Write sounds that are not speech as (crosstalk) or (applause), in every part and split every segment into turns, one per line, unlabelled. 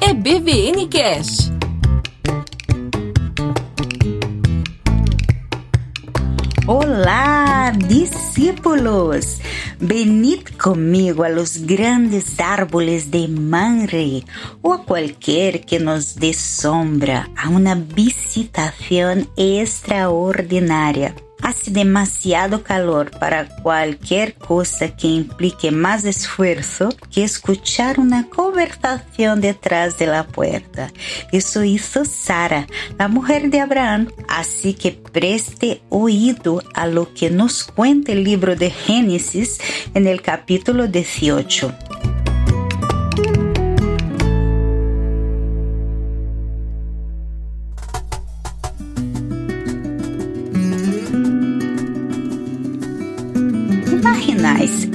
É BVN Cash.
Olá, discípulos! Venid comigo a los grandes árboles de Manre o a cualquier que nos dé sombra a una visitación extraordinaria. Hace demasiado calor para cualquier cosa que implique más esfuerzo que escuchar una conversación detrás de la puerta. Eso hizo Sara, la mujer de Abraham. Así que preste oído a lo que nos cuenta el libro de Génesis en el capítulo 18.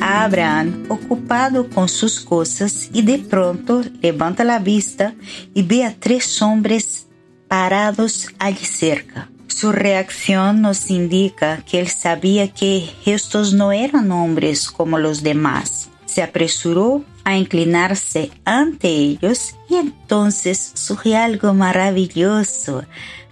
A Abraham ocupado com suas coisas e de pronto levanta a vista e vê a três hombres parados ali cerca. Sua reação nos indica que ele sabia que estes não eram hombres como os demás. Se apresurou a inclinar-se ante eles e então surgiu algo maravilhoso.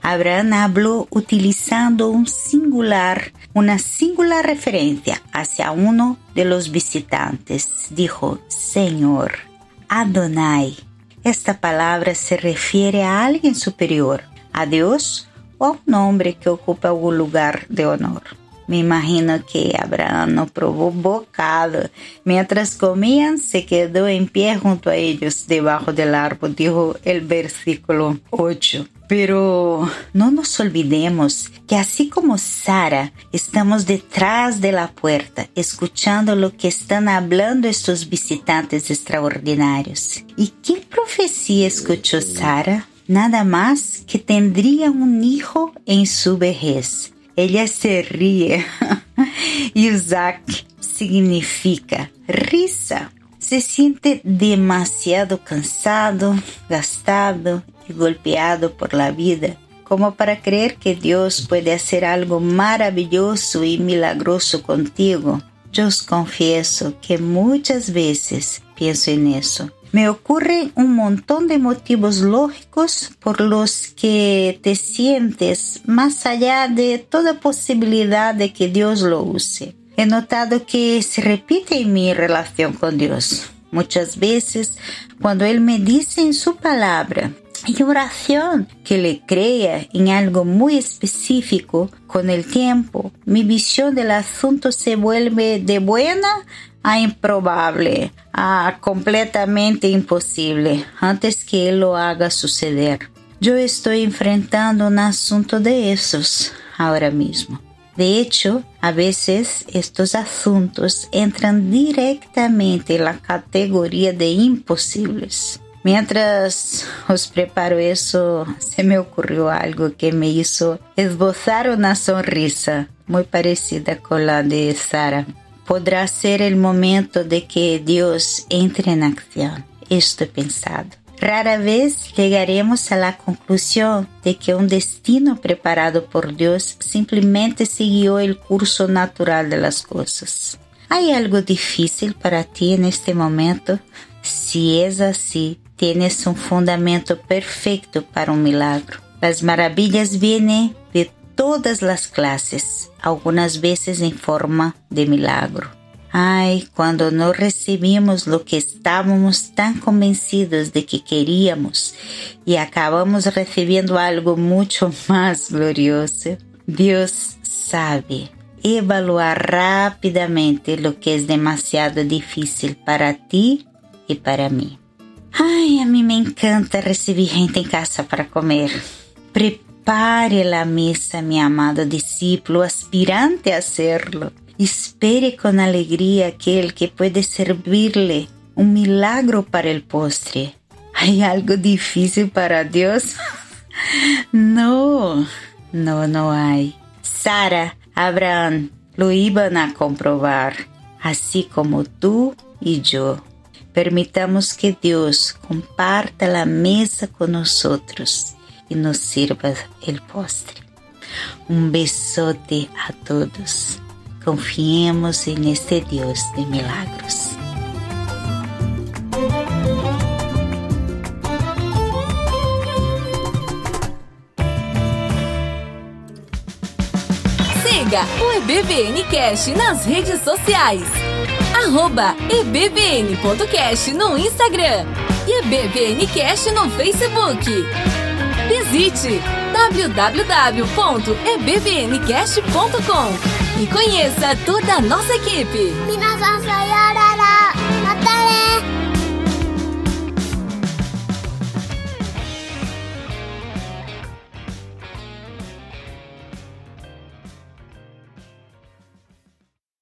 Abraham habló utilizando un singular, una singular referencia hacia uno de los visitantes. Dijo, Señor, Adonai. Esta palabra se refiere a alguien superior, a Dios o a un hombre que ocupa algún lugar de honor. Me imagino que Abraham no probó bocado. Mientras comían, se quedó en pie junto a ellos debajo del árbol, dijo el versículo 8. Pero no nos olvidemos que así como Sara, estamos detrás de la puerta, escuchando lo que están hablando estos visitantes extraordinarios. ¿Y qué profecía escuchó Sara? Nada más que tendría un hijo en su vejez. Ella se ríe. (laughs) Isaac significa risa. Se siente demasiado cansado, gastado y golpeado por la vida como para creer que Dios puede hacer algo maravilloso y milagroso contigo. Yo os confieso que muchas veces pienso en eso me ocurren un montón de motivos lógicos por los que te sientes más allá de toda posibilidad de que Dios lo use. He notado que se repite en mi relación con Dios. Muchas veces cuando Él me dice en su palabra y oración que le crea en algo muy específico con el tiempo, mi visión del asunto se vuelve de buena a improbable, a completamente imposible, antes que lo haga suceder. Yo estoy enfrentando un asunto de esos ahora mismo. De hecho, a veces estos asuntos entran directamente en la categoría de imposibles. Mientras os preparo eso, se me ocurrió algo que me hizo esbozar una sonrisa muy parecida con la de Sara podrá ser el momento de que Dios entre en acción. Esto he pensado. Rara vez llegaremos a la conclusión de que un destino preparado por Dios simplemente siguió el curso natural de las cosas. ¿Hay algo difícil para ti en este momento? Si es así, tienes un fundamento perfecto para un milagro. Las maravillas vienen de todas las clases, algunas veces en forma de milagro. Ay, cuando no recibimos lo que estábamos tan convencidos de que queríamos y acabamos recibiendo algo mucho (laughs) más glorioso. Dios sabe evaluar rápidamente lo que es demasiado difícil para ti y para mí. Ay, a mí me encanta recibir gente en casa para comer. Pare la mesa, mi amado discípulo, aspirante a hacerlo. Espere con alegría aquel que puede servirle un milagro para el postre. ¿Hay algo difícil para Dios? (laughs) no, no, no hay. Sara, Abraham lo iban a comprobar, así como tú y yo. Permitamos que Deus comparta a mesa com e nos sirva o postre. Um besote a todos. Confiemos neste Deus de milagros.
Siga o EBVN Cash nas redes sociais arroba ebbn.cast no Instagram e ebvncast no Facebook. Visite www.ebbncast.com e conheça toda a nossa equipe.